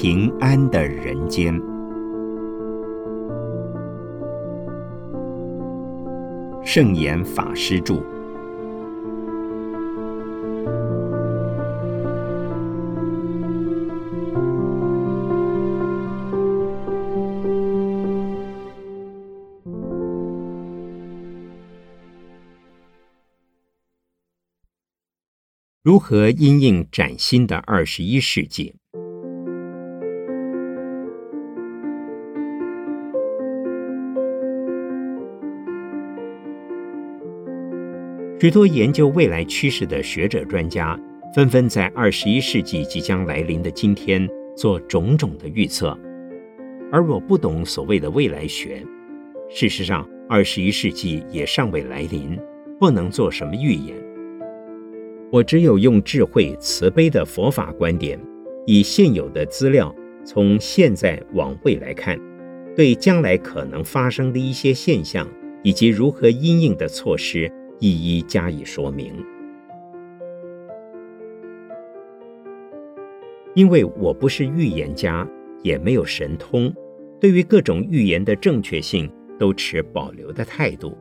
平安的人间。圣严法师著。如何因应崭新的二十一世纪？许多研究未来趋势的学者专家，纷纷在二十一世纪即将来临的今天做种种的预测。而我不懂所谓的未来学。事实上，二十一世纪也尚未来临，不能做什么预言。我只有用智慧、慈悲的佛法观点，以现有的资料，从现在往未来看，对将来可能发生的一些现象，以及如何因应的措施。一一加以说明，因为我不是预言家，也没有神通，对于各种预言的正确性都持保留的态度。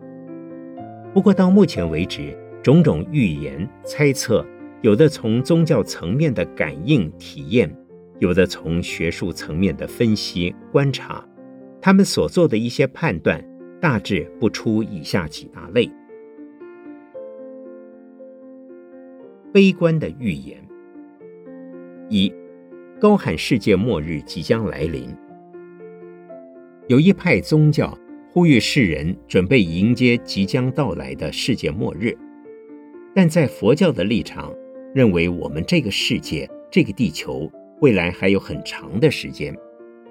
不过到目前为止，种种预言猜测，有的从宗教层面的感应体验，有的从学术层面的分析观察，他们所做的一些判断，大致不出以下几大类。悲观的预言：一，高喊世界末日即将来临。有一派宗教呼吁世人准备迎接即将到来的世界末日，但在佛教的立场，认为我们这个世界、这个地球未来还有很长的时间，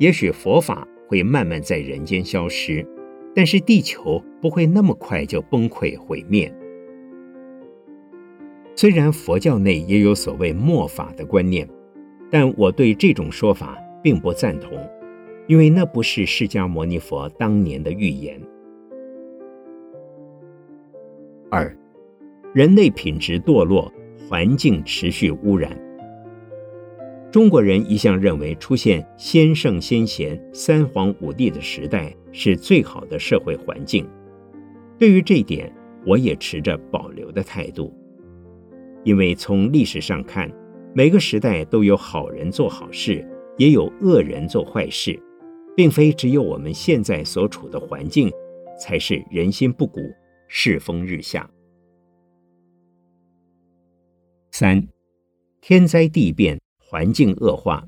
也许佛法会慢慢在人间消失，但是地球不会那么快就崩溃毁灭。虽然佛教内也有所谓末法的观念，但我对这种说法并不赞同，因为那不是释迦牟尼佛当年的预言。二，人类品质堕落，环境持续污染。中国人一向认为出现先圣先贤、三皇五帝的时代是最好的社会环境，对于这一点，我也持着保留的态度。因为从历史上看，每个时代都有好人做好事，也有恶人做坏事，并非只有我们现在所处的环境才是人心不古、世风日下。三，天灾地变，环境恶化。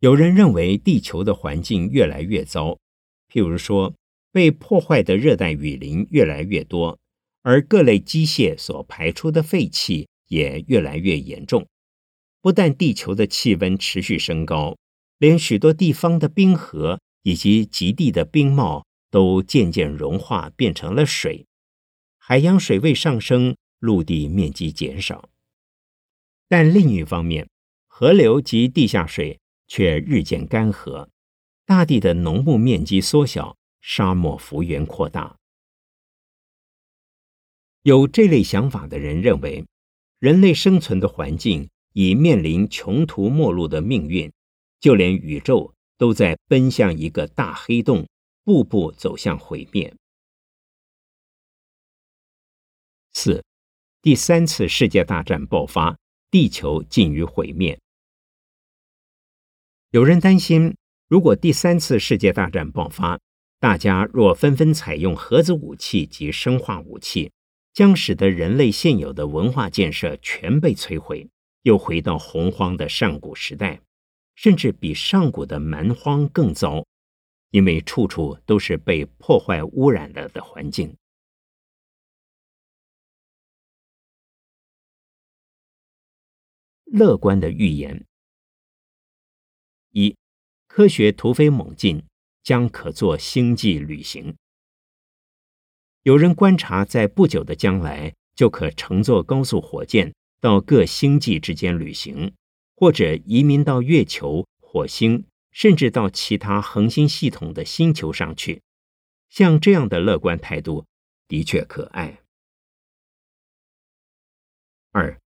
有人认为地球的环境越来越糟，譬如说被破坏的热带雨林越来越多。而各类机械所排出的废气也越来越严重，不但地球的气温持续升高，连许多地方的冰河以及极地的冰帽都渐渐融化变成了水，海洋水位上升，陆地面积减少。但另一方面，河流及地下水却日渐干涸，大地的农牧面积缩小，沙漠幅员扩大。有这类想法的人认为，人类生存的环境已面临穷途末路的命运，就连宇宙都在奔向一个大黑洞，步步走向毁灭。四，第三次世界大战爆发，地球近于毁灭。有人担心，如果第三次世界大战爆发，大家若纷纷采用核子武器及生化武器。将使得人类现有的文化建设全被摧毁，又回到洪荒的上古时代，甚至比上古的蛮荒更糟，因为处处都是被破坏污染了的环境。乐观的预言：一，科学突飞猛进，将可做星际旅行。有人观察，在不久的将来，就可乘坐高速火箭到各星际之间旅行，或者移民到月球、火星，甚至到其他恒星系统的星球上去。像这样的乐观态度，的确可爱。二，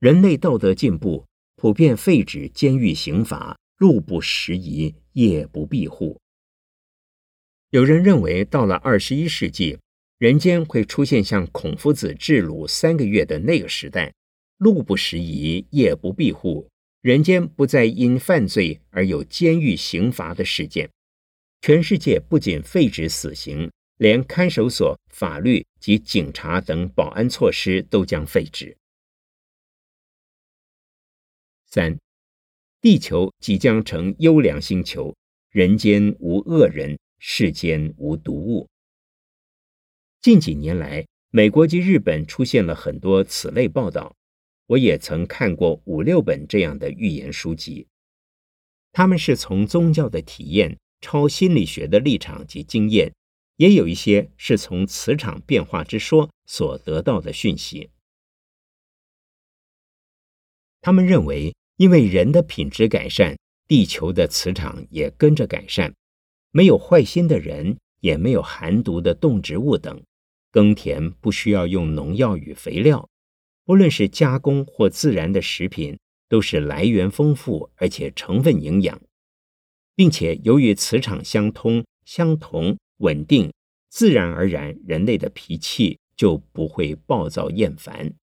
人类道德进步，普遍废止监狱刑罚，路不拾遗，夜不闭户。有人认为，到了二十一世纪，人间会出现像孔夫子治鲁三个月的那个时代，路不拾遗，夜不闭户，人间不再因犯罪而有监狱刑罚的事件。全世界不仅废止死刑，连看守所、法律及警察等保安措施都将废止。三，地球即将成优良星球，人间无恶人，世间无毒物。近几年来，美国及日本出现了很多此类报道，我也曾看过五六本这样的预言书籍。他们是从宗教的体验、超心理学的立场及经验，也有一些是从磁场变化之说所得到的讯息。他们认为，因为人的品质改善，地球的磁场也跟着改善。没有坏心的人，也没有寒毒的动植物等，耕田不需要用农药与肥料。不论是加工或自然的食品，都是来源丰富，而且成分营养，并且由于磁场相通、相同、稳定，自然而然人类的脾气就不会暴躁厌烦。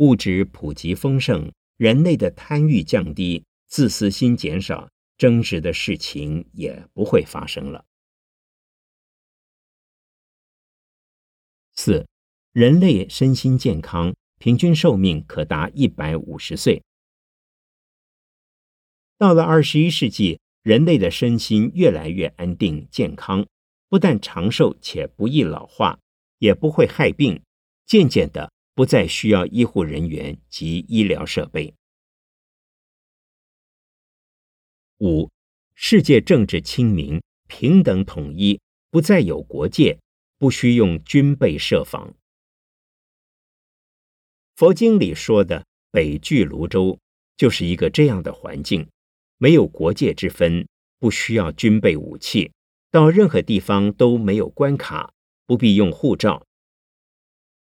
物质普及丰盛，人类的贪欲降低，自私心减少，争执的事情也不会发生了。四，人类身心健康，平均寿命可达一百五十岁。到了二十一世纪，人类的身心越来越安定健康，不但长寿，且不易老化，也不会害病，渐渐的。不再需要医护人员及医疗设备。五，世界政治清明，平等统一，不再有国界，不需用军备设防。佛经里说的北俱泸州，就是一个这样的环境，没有国界之分，不需要军备武器，到任何地方都没有关卡，不必用护照。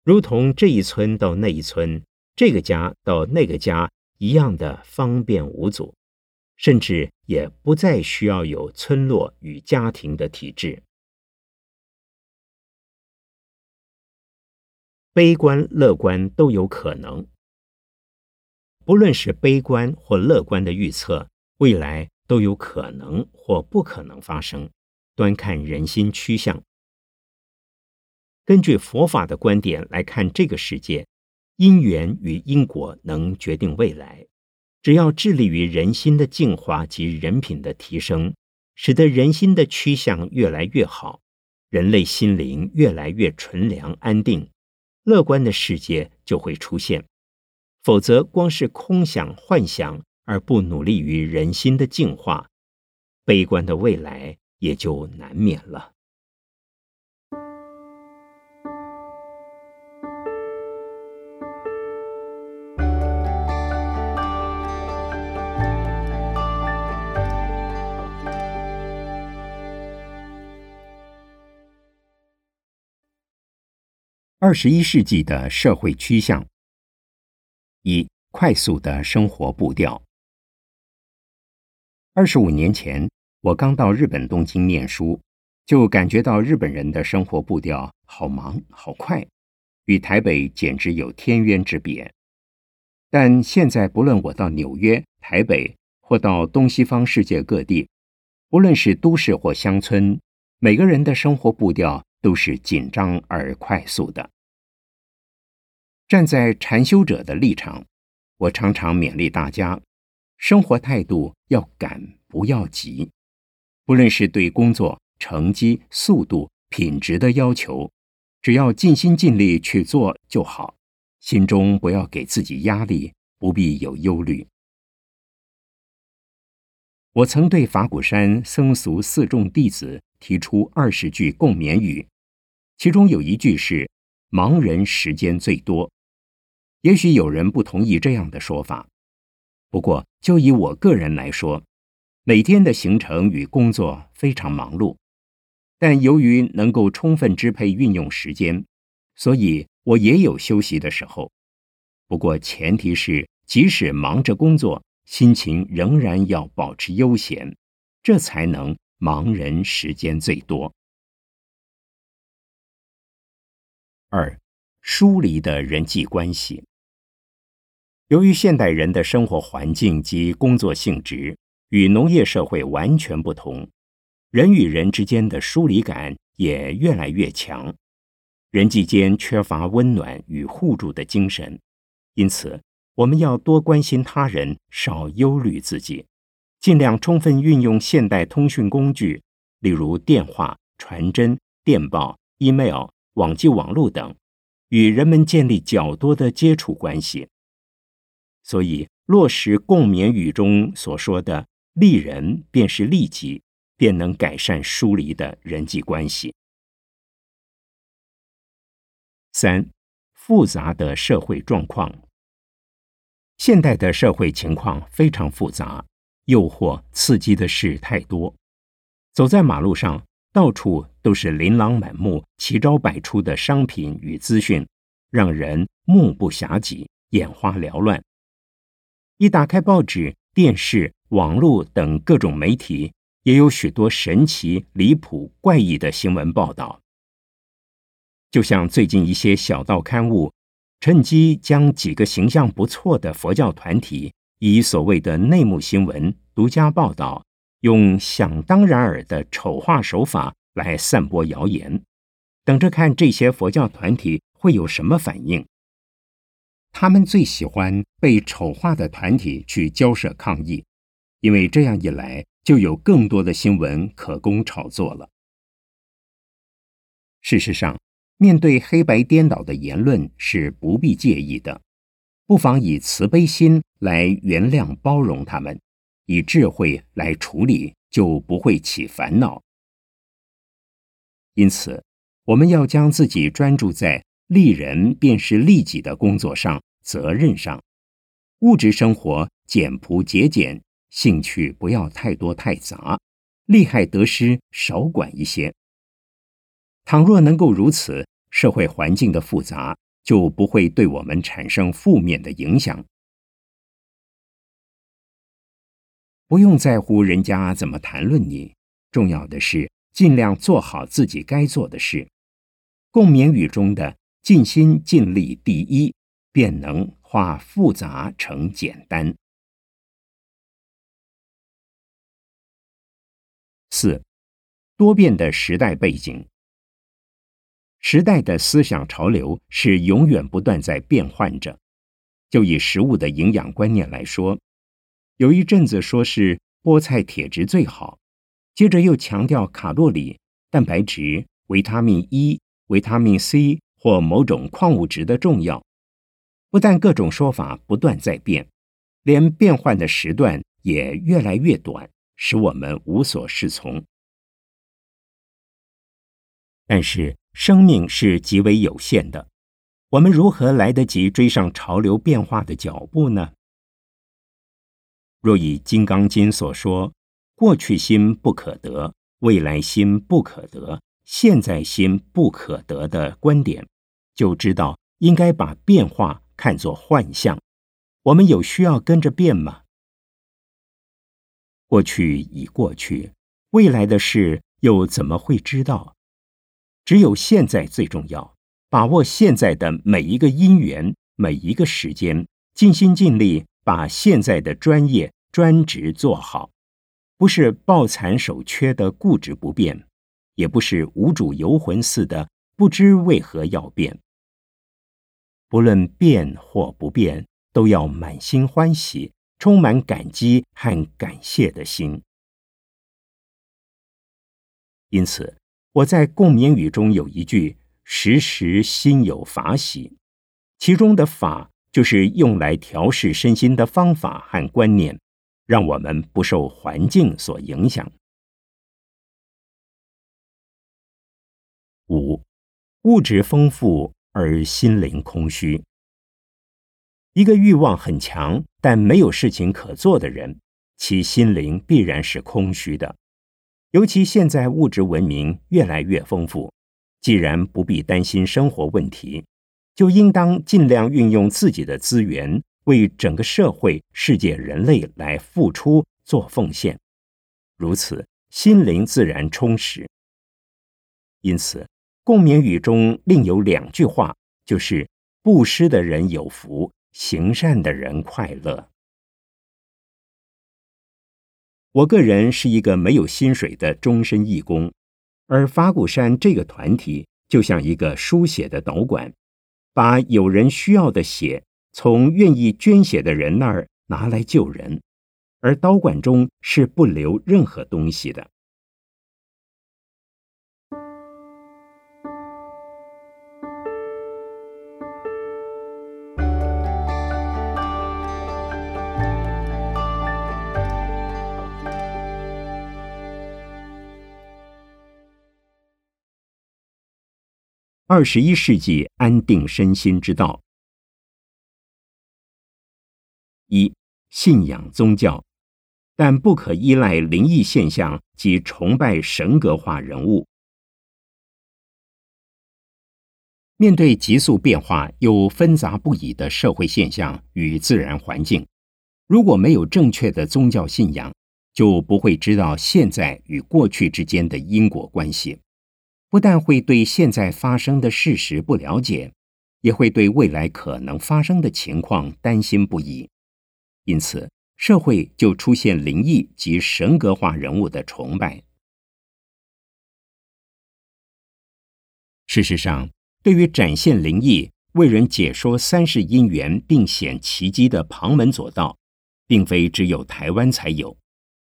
如同这一村到那一村，这个家到那个家一样的方便无阻，甚至也不再需要有村落与家庭的体制。悲观乐观都有可能，不论是悲观或乐观的预测，未来都有可能或不可能发生，端看人心趋向。根据佛法的观点来看，这个世界因缘与因果能决定未来。只要致力于人心的净化及人品的提升，使得人心的趋向越来越好，人类心灵越来越纯良安定，乐观的世界就会出现。否则，光是空想幻想而不努力于人心的净化，悲观的未来也就难免了。二十一世纪的社会趋向：一、快速的生活步调。二十五年前，我刚到日本东京念书，就感觉到日本人的生活步调好忙好快，与台北简直有天渊之别。但现在，不论我到纽约、台北，或到东西方世界各地，不论是都市或乡村，每个人的生活步调。都是紧张而快速的。站在禅修者的立场，我常常勉励大家：生活态度要赶，不要急。不论是对工作、成绩、速度、品质的要求，只要尽心尽力去做就好。心中不要给自己压力，不必有忧虑。我曾对法鼓山僧俗四众弟子提出二十句共勉语。其中有一句是“盲人时间最多”，也许有人不同意这样的说法。不过，就以我个人来说，每天的行程与工作非常忙碌，但由于能够充分支配运用时间，所以我也有休息的时候。不过，前提是即使忙着工作，心情仍然要保持悠闲，这才能盲人时间最多。二，疏离的人际关系。由于现代人的生活环境及工作性质与农业社会完全不同，人与人之间的疏离感也越来越强，人际间缺乏温暖与互助的精神。因此，我们要多关心他人，少忧虑自己，尽量充分运用现代通讯工具，例如电话、传真、电报、email、网际网络等，与人们建立较多的接触关系。所以，落实共勉语中所说的“利人便是利己”，便能改善疏离的人际关系。三、复杂的社会状况。现代的社会情况非常复杂，诱惑刺激的事太多。走在马路上，到处都是琳琅满目、奇招百出的商品与资讯，让人目不暇接、眼花缭乱。一打开报纸、电视、网络等各种媒体，也有许多神奇、离谱、怪异的新闻报道。就像最近一些小道刊物，趁机将几个形象不错的佛教团体，以所谓的内幕新闻、独家报道，用想当然尔的丑化手法来散播谣言，等着看这些佛教团体会有什么反应。他们最喜欢被丑化的团体去交涉抗议，因为这样一来，就有更多的新闻可供炒作了。事实上，面对黑白颠倒的言论是不必介意的，不妨以慈悲心来原谅包容他们，以智慧来处理，就不会起烦恼。因此，我们要将自己专注在。利人便是利己的工作上、责任上，物质生活简朴节俭，兴趣不要太多太杂，利害得失少管一些。倘若能够如此，社会环境的复杂就不会对我们产生负面的影响。不用在乎人家怎么谈论你，重要的是尽量做好自己该做的事。共勉语中的。尽心尽力，第一便能化复杂成简单。四，多变的时代背景，时代的思想潮流是永远不断在变换着。就以食物的营养观念来说，有一阵子说是菠菜铁质最好，接着又强调卡路里、蛋白质、维他命 E、维他命 C。或某种矿物质的重要，不但各种说法不断在变，连变换的时段也越来越短，使我们无所适从。但是生命是极为有限的，我们如何来得及追上潮流变化的脚步呢？若以《金刚经》所说“过去心不可得，未来心不可得，现在心不可得”的观点。就知道应该把变化看作幻象，我们有需要跟着变吗？过去已过去，未来的事又怎么会知道？只有现在最重要，把握现在的每一个因缘，每一个时间，尽心尽力把现在的专业专职做好，不是抱残守缺的固执不变，也不是无主游魂似的不知为何要变。不论变或不变，都要满心欢喜，充满感激和感谢的心。因此，我在共勉语中有一句“时时心有法喜”，其中的“法”就是用来调试身心的方法和观念，让我们不受环境所影响。五，物质丰富。而心灵空虚。一个欲望很强但没有事情可做的人，其心灵必然是空虚的。尤其现在物质文明越来越丰富，既然不必担心生活问题，就应当尽量运用自己的资源，为整个社会、世界、人类来付出、做奉献，如此心灵自然充实。因此，共勉语中另有两句话，就是“布施的人有福，行善的人快乐”。我个人是一个没有薪水的终身义工，而法鼓山这个团体就像一个输血的导管，把有人需要的血从愿意捐血的人那儿拿来救人，而导管中是不留任何东西的。二十一世纪安定身心之道：一、信仰宗教，但不可依赖灵异现象及崇拜神格化人物。面对急速变化又纷杂不已的社会现象与自然环境，如果没有正确的宗教信仰，就不会知道现在与过去之间的因果关系。不但会对现在发生的事实不了解，也会对未来可能发生的情况担心不已。因此，社会就出现灵异及神格化人物的崇拜。事实上，对于展现灵异、为人解说三世因缘并显奇迹的旁门左道，并非只有台湾才有，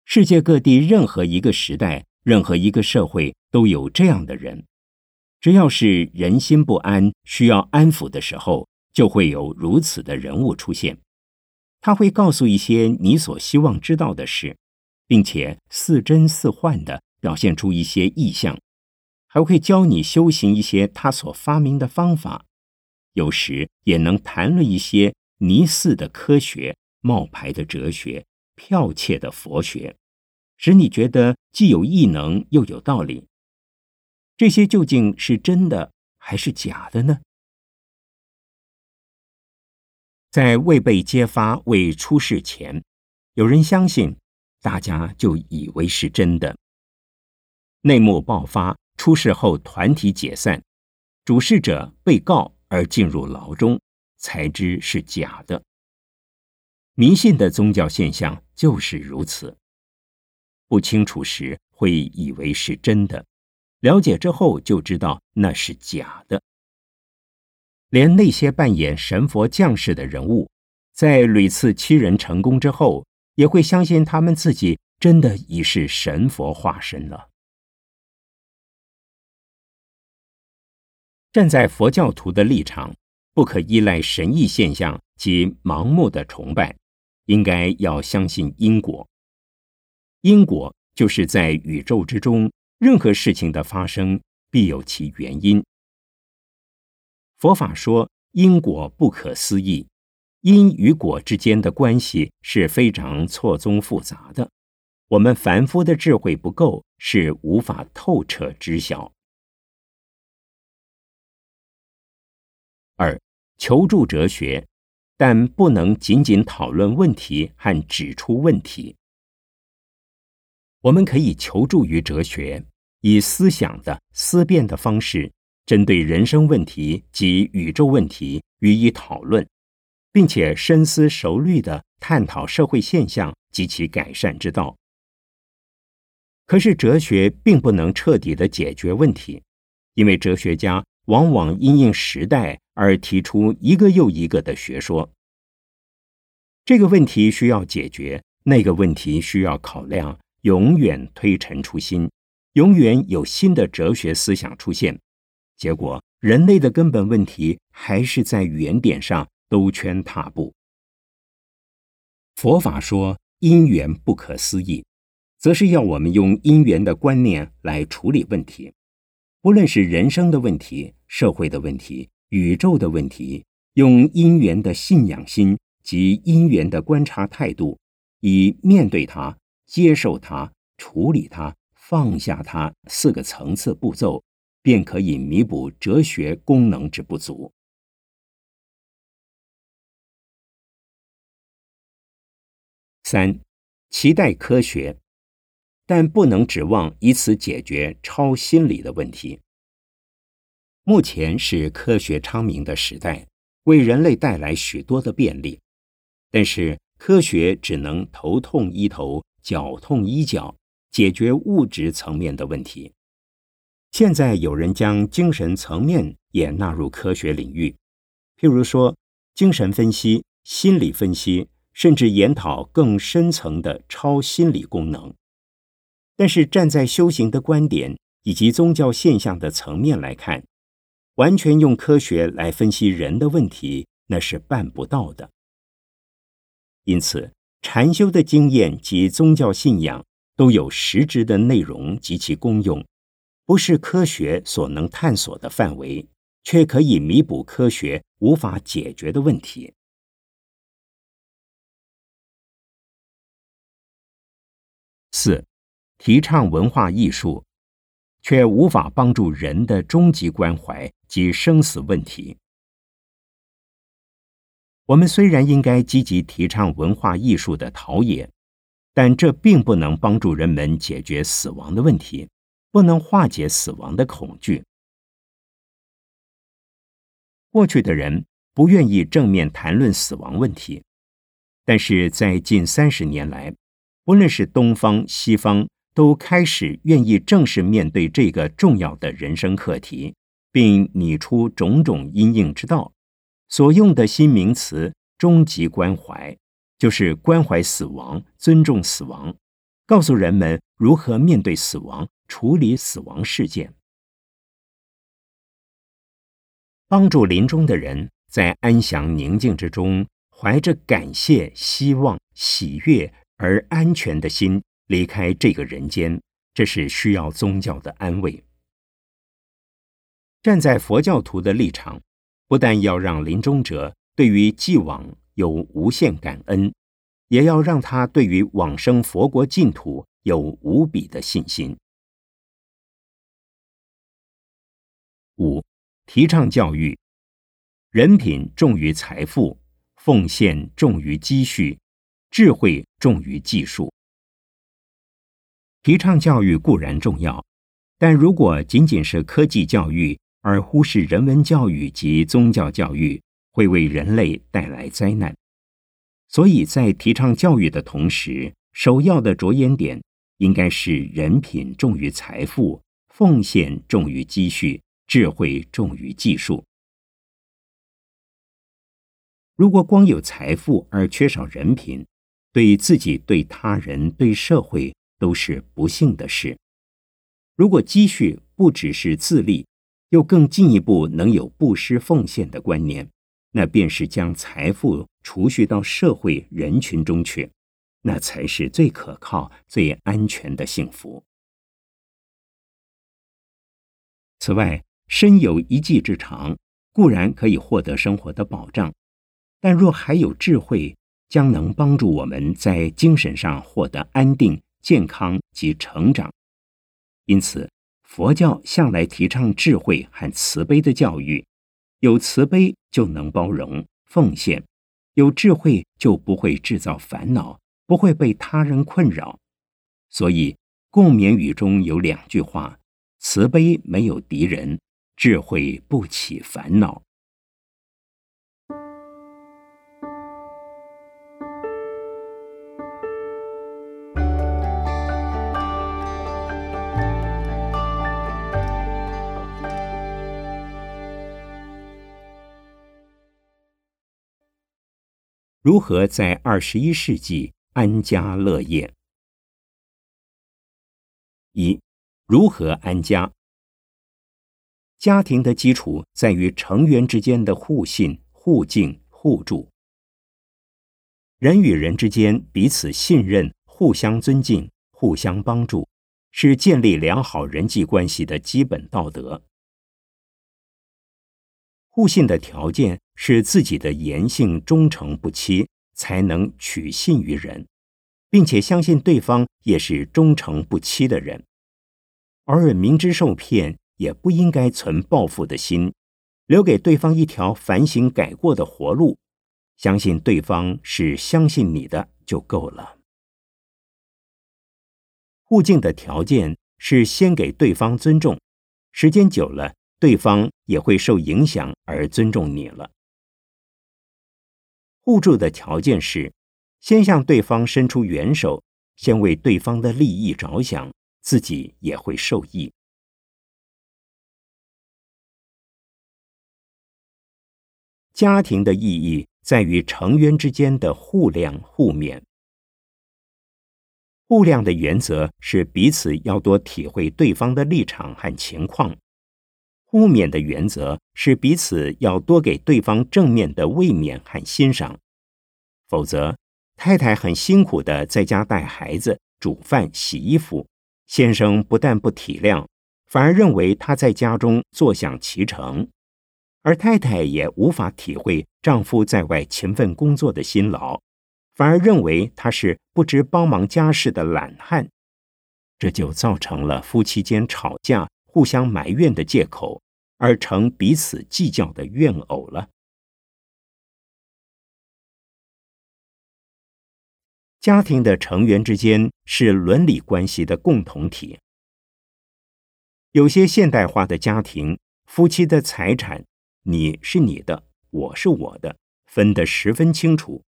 世界各地任何一个时代。任何一个社会都有这样的人，只要是人心不安、需要安抚的时候，就会有如此的人物出现。他会告诉一些你所希望知道的事，并且似真似幻的表现出一些意象，还会教你修行一些他所发明的方法。有时也能谈论一些疑似的科学、冒牌的哲学、剽窃的佛学。使你觉得既有异能又有道理，这些究竟是真的还是假的呢？在未被揭发、未出事前，有人相信，大家就以为是真的。内幕爆发，出事后团体解散，主事者被告而进入牢中，才知是假的。迷信的宗教现象就是如此。不清楚时会以为是真的，了解之后就知道那是假的。连那些扮演神佛将士的人物，在屡次欺人成功之后，也会相信他们自己真的已是神佛化身了。站在佛教徒的立场，不可依赖神异现象及盲目的崇拜，应该要相信因果。因果就是在宇宙之中，任何事情的发生必有其原因。佛法说因果不可思议，因与果之间的关系是非常错综复杂的，我们凡夫的智慧不够，是无法透彻知晓。二，求助哲学，但不能仅仅讨论问题和指出问题。我们可以求助于哲学，以思想的思辨的方式，针对人生问题及宇宙问题予以讨论，并且深思熟虑的探讨社会现象及其改善之道。可是，哲学并不能彻底的解决问题，因为哲学家往往因应时代而提出一个又一个的学说。这个问题需要解决，那个问题需要考量。永远推陈出新，永远有新的哲学思想出现，结果人类的根本问题还是在原点上兜圈踏步。佛法说因缘不可思议，则是要我们用因缘的观念来处理问题，不论是人生的问题、社会的问题、宇宙的问题，用因缘的信仰心及因缘的观察态度，以面对它。接受它、处理它、放下它四个层次步骤，便可以弥补哲学功能之不足。三，期待科学，但不能指望以此解决超心理的问题。目前是科学昌明的时代，为人类带来许多的便利，但是科学只能头痛医头，脚痛医脚，解决物质层面的问题。现在有人将精神层面也纳入科学领域，譬如说精神分析、心理分析，甚至研讨更深层的超心理功能。但是站在修行的观点以及宗教现象的层面来看。完全用科学来分析人的问题，那是办不到的。因此，禅修的经验及宗教信仰都有实质的内容及其功用，不是科学所能探索的范围，却可以弥补科学无法解决的问题。四，提倡文化艺术。却无法帮助人的终极关怀及生死问题。我们虽然应该积极提倡文化艺术的陶冶，但这并不能帮助人们解决死亡的问题，不能化解死亡的恐惧。过去的人不愿意正面谈论死亡问题，但是在近三十年来，不论是东方西方。都开始愿意正式面对这个重要的人生课题，并拟出种种因应之道。所用的新名词“终极关怀”，就是关怀死亡、尊重死亡，告诉人们如何面对死亡、处理死亡事件，帮助临终的人在安详宁静之中，怀着感谢、希望、喜悦而安全的心。离开这个人间，这是需要宗教的安慰。站在佛教徒的立场，不但要让临终者对于既往有无限感恩，也要让他对于往生佛国净土有无比的信心。五，提倡教育，人品重于财富，奉献重于积蓄，智慧重于技术。提倡教育固然重要，但如果仅仅是科技教育，而忽视人文教育及宗教教育，会为人类带来灾难。所以在提倡教育的同时，首要的着眼点应该是人品重于财富，奉献重于积蓄，智慧重于技术。如果光有财富而缺少人品，对自己、对他人、对社会。都是不幸的事。如果积蓄不只是自立，又更进一步能有布施奉献的观念，那便是将财富储蓄到社会人群中去，那才是最可靠、最安全的幸福。此外，身有一技之长固然可以获得生活的保障，但若还有智慧，将能帮助我们在精神上获得安定。健康及成长，因此佛教向来提倡智慧和慈悲的教育。有慈悲就能包容奉献，有智慧就不会制造烦恼，不会被他人困扰。所以共勉语中有两句话：慈悲没有敌人，智慧不起烦恼。如何在二十一世纪安家乐业？一、如何安家？家庭的基础在于成员之间的互信、互敬、互助。人与人之间彼此信任、互相尊敬、互相帮助，是建立良好人际关系的基本道德。互信的条件。是自己的言行忠诚不欺，才能取信于人，并且相信对方也是忠诚不欺的人。偶尔明知受骗，也不应该存报复的心，留给对方一条反省改过的活路。相信对方是相信你的就够了。互敬的条件是先给对方尊重，时间久了，对方也会受影响而尊重你了。互助的条件是，先向对方伸出援手，先为对方的利益着想，自己也会受益。家庭的意义在于成员之间的互谅互勉。互谅的原则是彼此要多体会对方的立场和情况；互勉的原则是彼此要多给对方正面的慰勉和欣赏。否则，太太很辛苦的在家带孩子、煮饭、洗衣服，先生不但不体谅，反而认为他在家中坐享其成。而太太也无法体会丈夫在外勤奋工作的辛劳，反而认为他是不知帮忙家事的懒汉，这就造成了夫妻间吵架、互相埋怨的借口，而成彼此计较的怨偶了。家庭的成员之间是伦理关系的共同体，有些现代化的家庭，夫妻的财产。你是你的，我是我的，分得十分清楚。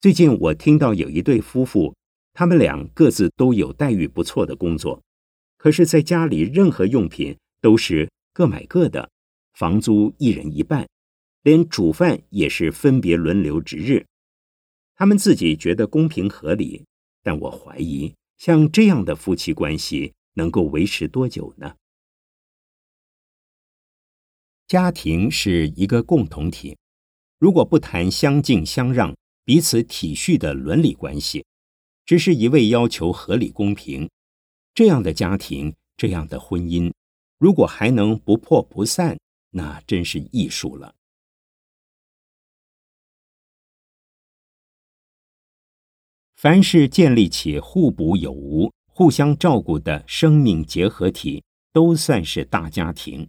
最近我听到有一对夫妇，他们俩各自都有待遇不错的工作，可是，在家里任何用品都是各买各的，房租一人一半，连煮饭也是分别轮流值日。他们自己觉得公平合理，但我怀疑，像这样的夫妻关系能够维持多久呢？家庭是一个共同体，如果不谈相敬相让、彼此体恤的伦理关系，只是一味要求合理公平，这样的家庭、这样的婚姻，如果还能不破不散，那真是艺术了。凡是建立起互补有无、互相照顾的生命结合体，都算是大家庭。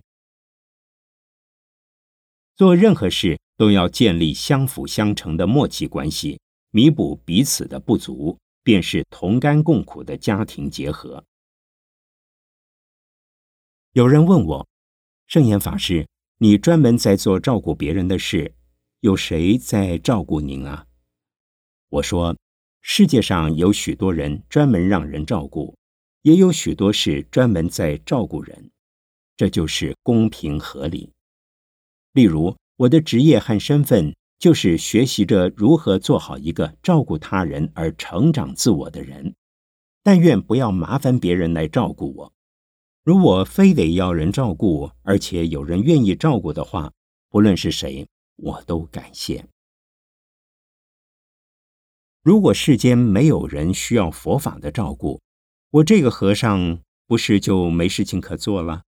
做任何事都要建立相辅相成的默契关系，弥补彼此的不足，便是同甘共苦的家庭结合。有人问我，圣严法师，你专门在做照顾别人的事，有谁在照顾您啊？我说，世界上有许多人专门让人照顾，也有许多事专门在照顾人，这就是公平合理。例如，我的职业和身份就是学习着如何做好一个照顾他人而成长自我的人。但愿不要麻烦别人来照顾我。如果非得要人照顾，而且有人愿意照顾的话，不论是谁，我都感谢。如果世间没有人需要佛法的照顾，我这个和尚不是就没事情可做了？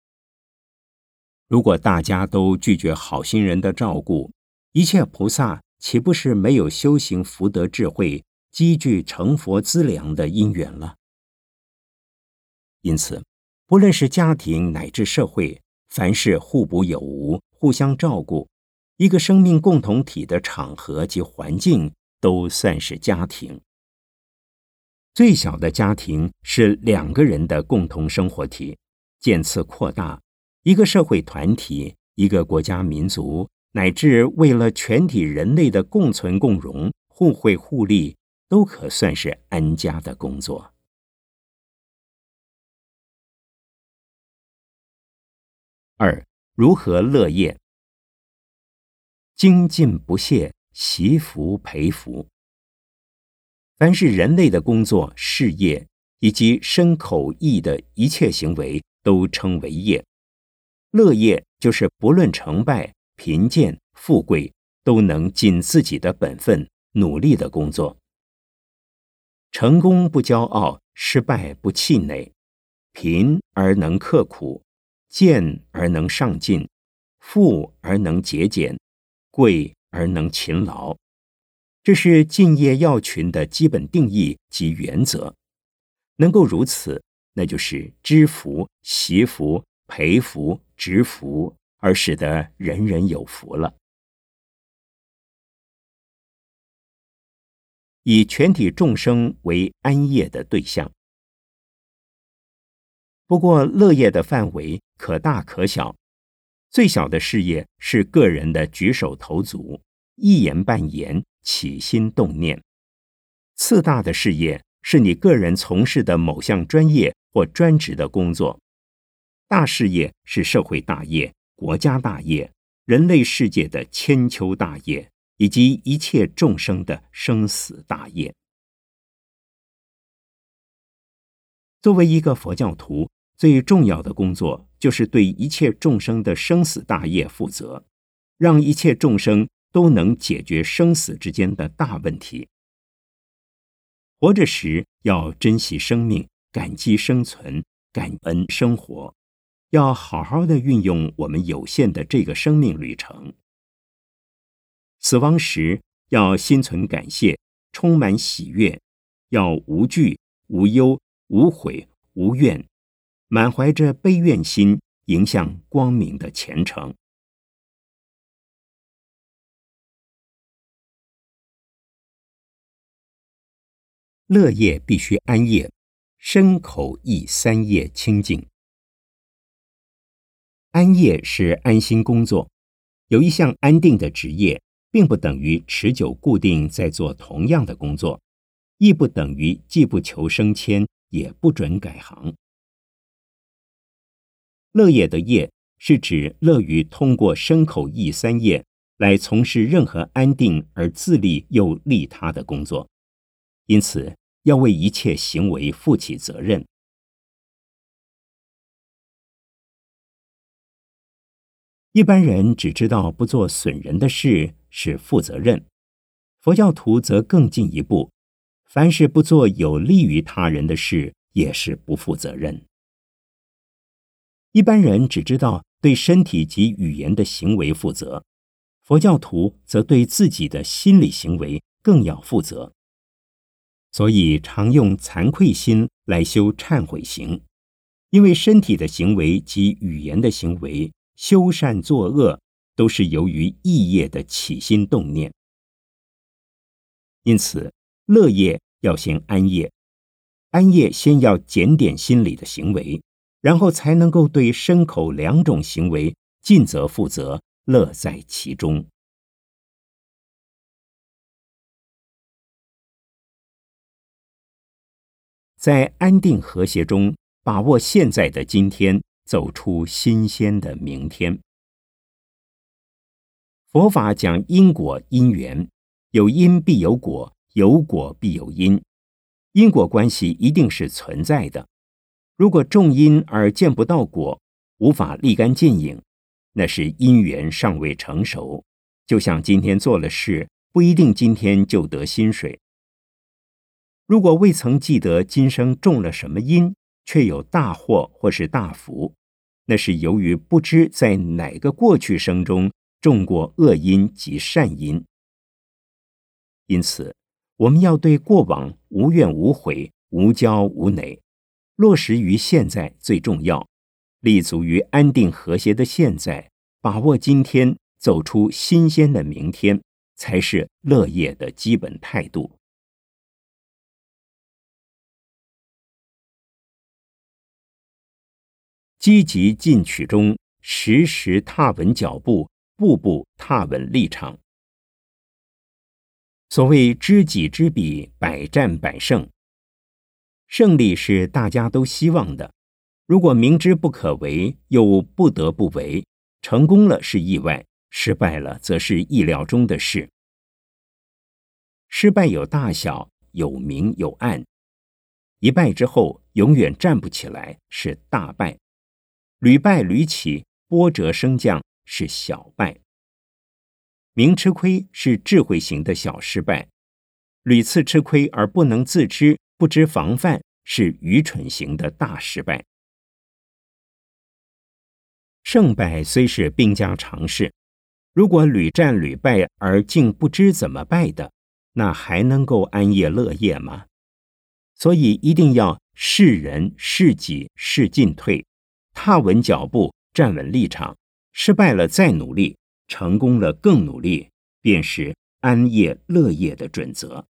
如果大家都拒绝好心人的照顾，一切菩萨岂不是没有修行福德智慧、积聚成佛资粮的因缘了？因此，不论是家庭乃至社会，凡是互补有无、互相照顾，一个生命共同体的场合及环境，都算是家庭。最小的家庭是两个人的共同生活体，渐次扩大。一个社会团体、一个国家民族，乃至为了全体人类的共存共荣、互惠互利，都可算是安家的工作。二、如何乐业？精进不懈，习福培福。凡是人类的工作、事业以及身口意的一切行为，都称为业。乐业就是不论成败、贫贱、富贵，都能尽自己的本分，努力的工作。成功不骄傲，失败不气馁，贫而能刻苦，贱而能上进，富而能节俭，贵而能勤劳。这是敬业要群的基本定义及原则。能够如此，那就是知福、习福、培福。植福，而使得人人有福了。以全体众生为安业的对象，不过乐业的范围可大可小，最小的事业是个人的举手投足、一言半言、起心动念；次大的事业是你个人从事的某项专业或专职的工作；大事业是社会大业、国家大业、人类世界的千秋大业，以及一切众生的生死大业。作为一个佛教徒，最重要的工作就是对一切众生的生死大业负责，让一切众生都能解决生死之间的大问题。活着时要珍惜生命，感激生存，感恩生活，要好好的运用我们有限的这个生命旅程。死亡时要心存感谢，充满喜悦，要无惧无忧。无悔无怨，满怀着悲怨心，迎向光明的前程。乐业必须安业，身口意三业清净。安业是安心工作，有一项安定的职业，并不等于持久固定在做同样的工作，亦不等于既不求升迁。也不准改行。乐业的业是指乐于通过身口意三业来从事任何安定而自利又利他的工作，因此要为一切行为负起责任。一般人只知道不做损人的事是负责任，佛教徒则更进一步。凡是不做有利于他人的事，也是不负责任。一般人只知道对身体及语言的行为负责，佛教徒则对自己的心理行为更要负责。所以常用惭愧心来修忏悔行，因为身体的行为及语言的行为，修善作恶，都是由于意业的起心动念。因此。乐业要先安业，安业先要检点心理的行为，然后才能够对牲口两种行为尽责负责，乐在其中。在安定和谐中，把握现在的今天，走出新鲜的明天。佛法讲因果因缘，有因必有果。有果必有因，因果关系一定是存在的。如果种因而见不到果，无法立竿见影，那是因缘尚未成熟。就像今天做了事，不一定今天就得薪水。如果未曾记得今生种了什么因，却有大祸或是大福，那是由于不知在哪个过去生中种过恶因及善因。因此。我们要对过往无怨无悔、无骄无馁，落实于现在最重要，立足于安定和谐的现在，把握今天，走出新鲜的明天，才是乐业的基本态度。积极进取中，时时踏稳脚步，步步踏稳立场。所谓知己知彼，百战百胜。胜利是大家都希望的，如果明知不可为，又不得不为，成功了是意外，失败了则是意料中的事。失败有大小，有明有暗，一败之后永远站不起来是大败，屡败屡起，波折升降是小败。明吃亏是智慧型的小失败，屡次吃亏而不能自知、不知防范是愚蠢型的大失败。胜败虽是兵家常事，如果屡战屡败而竟不知怎么败的，那还能够安业乐业吗？所以一定要视人、视己、视进退，踏稳脚步，站稳立场，失败了再努力。成功了，更努力，便是安业乐业的准则。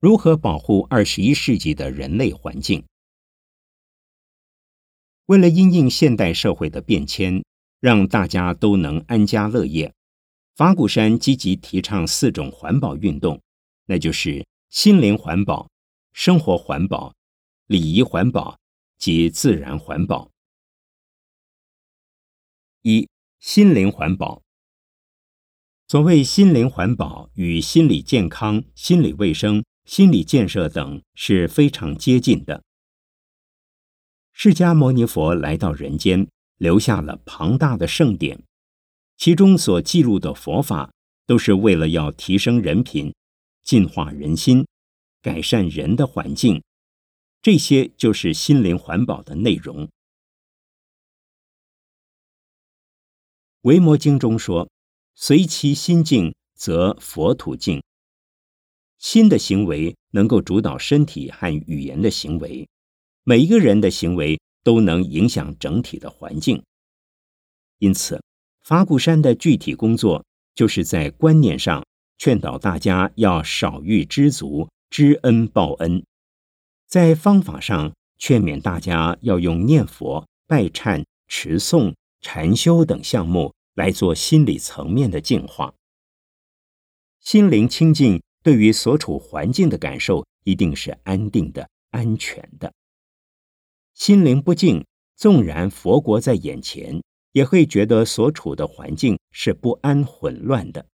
如何保护二十一世纪的人类环境？为了因应现代社会的变迁，让大家都能安家乐业，法鼓山积极提倡四种环保运动，那就是心灵环保、生活环保、礼仪环保及自然环保。一、心灵环保。所谓心灵环保，与心理健康、心理卫生、心理建设等是非常接近的。释迦牟尼佛来到人间，留下了庞大的圣典，其中所记录的佛法，都是为了要提升人品、净化人心、改善人的环境，这些就是心灵环保的内容。《维摩经》中说：“随其心境，则佛土净。”心的行为能够主导身体和语言的行为。每一个人的行为都能影响整体的环境，因此，法鼓山的具体工作就是在观念上劝导大家要少欲知足、知恩报恩；在方法上劝勉大家要用念佛、拜忏、持诵、禅修等项目来做心理层面的净化。心灵清净，对于所处环境的感受一定是安定的、安全的。心灵不静，纵然佛国在眼前，也会觉得所处的环境是不安、混乱的。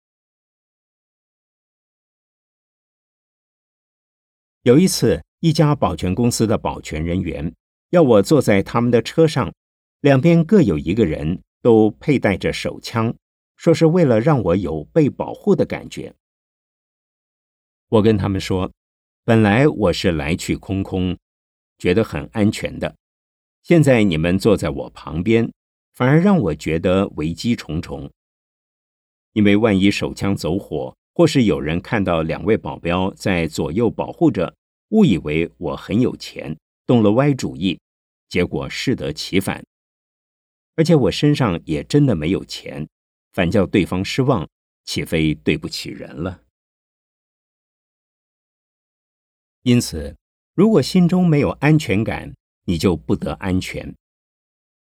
有一次，一家保全公司的保全人员要我坐在他们的车上，两边各有一个人，都佩戴着手枪，说是为了让我有被保护的感觉。我跟他们说，本来我是来去空空。觉得很安全的，现在你们坐在我旁边，反而让我觉得危机重重。因为万一手枪走火，或是有人看到两位保镖在左右保护着，误以为我很有钱，动了歪主意，结果适得其反。而且我身上也真的没有钱，反叫对方失望，岂非对不起人了？因此。如果心中没有安全感，你就不得安全。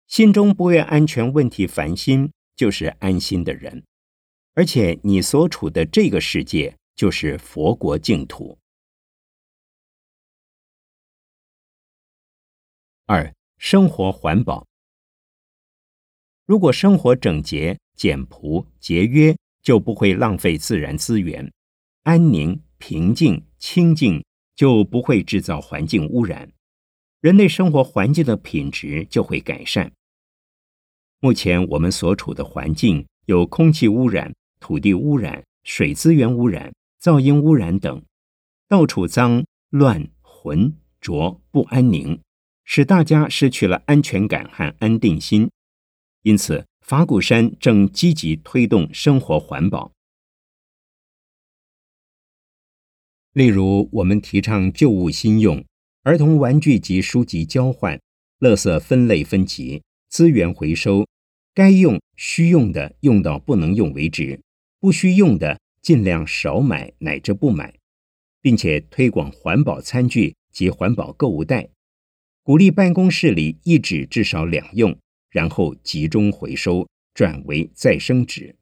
心中不为安全问题烦心，就是安心的人。而且你所处的这个世界就是佛国净土。二、生活环保。如果生活整洁、简朴、节约，就不会浪费自然资源，安宁、平静、清净。就不会制造环境污染，人类生活环境的品质就会改善。目前我们所处的环境有空气污染、土地污染、水资源污染、噪音污染等，到处脏乱、浑浊、不安宁，使大家失去了安全感和安定心。因此，法鼓山正积极推动生活环保。例如，我们提倡旧物新用、儿童玩具及书籍交换、垃圾分类分级、资源回收，该用需用的用到不能用为止，不需用的尽量少买乃至不买，并且推广环保餐具及环保购物袋，鼓励办公室里一纸至少两用，然后集中回收转为再生纸。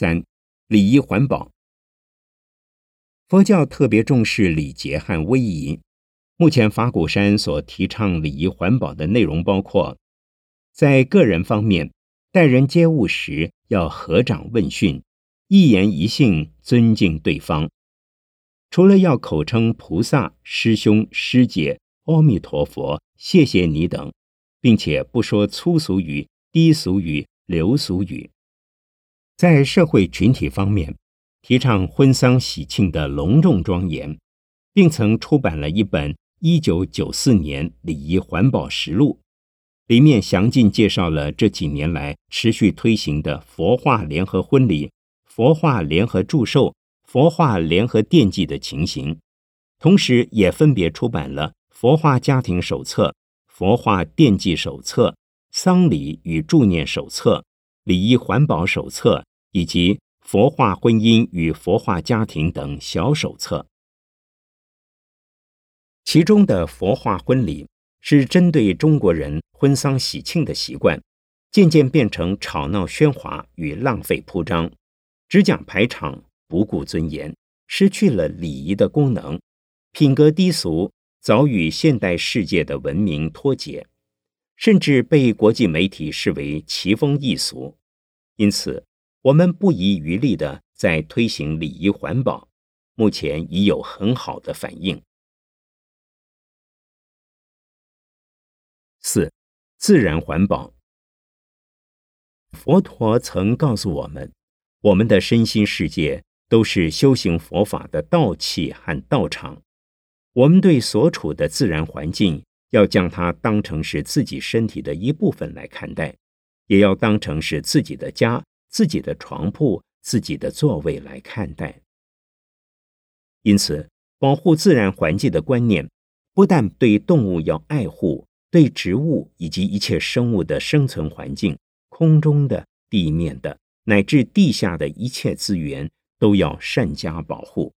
三、礼仪环保。佛教特别重视礼节和威仪。目前法鼓山所提倡礼仪环保的内容包括：在个人方面，待人接物时要合掌问讯，一言一信尊敬对方；除了要口称菩萨、师兄、师姐、阿弥陀佛、谢谢你等，并且不说粗俗语、低俗语、流俗语。在社会群体方面，提倡婚丧喜庆的隆重庄严，并曾出版了一本《一九九四年礼仪环保实录》，里面详尽介绍了这几年来持续推行的佛化联合婚礼、佛化联合祝寿、佛化联合奠祭的情形，同时也分别出版了《佛化家庭手册》、《佛化奠祭手册》、《丧礼与祝念手册》、《礼仪环保手册》。以及佛化婚姻与佛化家庭等小手册。其中的佛化婚礼是针对中国人婚丧喜庆的习惯，渐渐变成吵闹喧哗与浪费铺张，只讲排场，不顾尊严，失去了礼仪的功能，品格低俗，早与现代世界的文明脱节，甚至被国际媒体视为奇风异俗。因此，我们不遗余力的在推行礼仪环保，目前已有很好的反应。四、自然环保。佛陀曾告诉我们，我们的身心世界都是修行佛法的道器和道场。我们对所处的自然环境，要将它当成是自己身体的一部分来看待，也要当成是自己的家、自己的床铺、自己的座位来看待。因此，保护自然环境的观念，不但对动物要爱护。对植物以及一切生物的生存环境，空中的、地面的，乃至地下的一切资源，都要善加保护。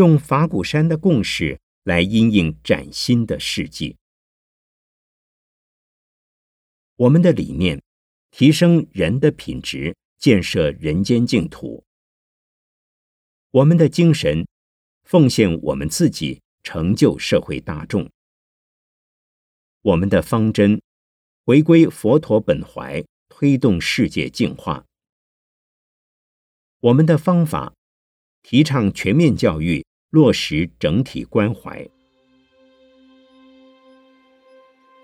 用法鼓山的共识。来因应崭新的世纪，我们的理念提升人的品质，建设人间净土；我们的精神奉献我们自己，成就社会大众；我们的方针回归佛陀本怀，推动世界净化；我们的方法提倡全面教育。落实整体关怀。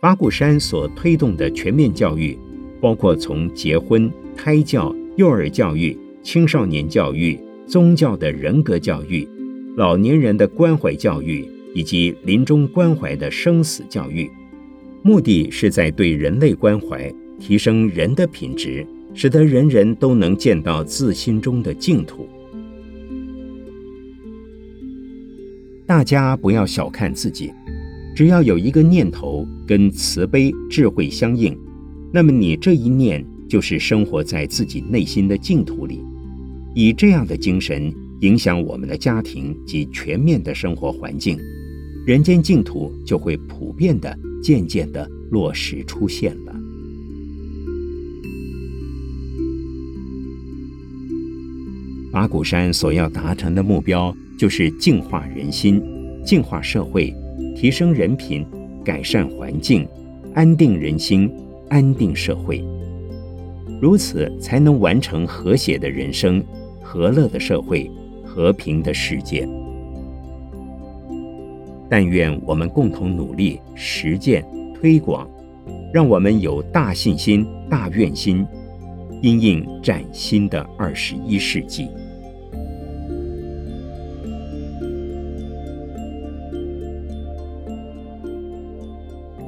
八股山所推动的全面教育，包括从结婚、胎教、幼儿教育、青少年教育、宗教的人格教育、老年人的关怀教育，以及临终关怀的生死教育，目的是在对人类关怀，提升人的品质，使得人人都能见到自心中的净土。大家不要小看自己，只要有一个念头跟慈悲智慧相应，那么你这一念就是生活在自己内心的净土里。以这样的精神影响我们的家庭及全面的生活环境，人间净土就会普遍的、渐渐的落实出现了。法鼓山所要达成的目标。就是净化人心、净化社会、提升人品、改善环境、安定人心、安定社会，如此才能完成和谐的人生、和乐的社会、和平的世界。但愿我们共同努力实践推广，让我们有大信心、大愿心，因应崭新的二十一世纪。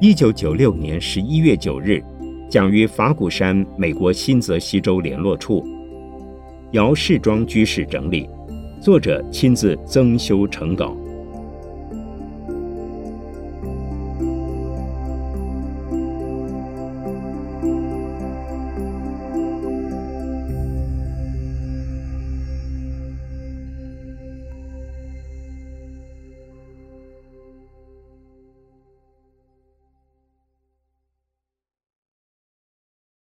一九九六年十一月九日，讲于法鼓山美国新泽西州联络处，姚世庄居士整理，作者亲自增修成稿。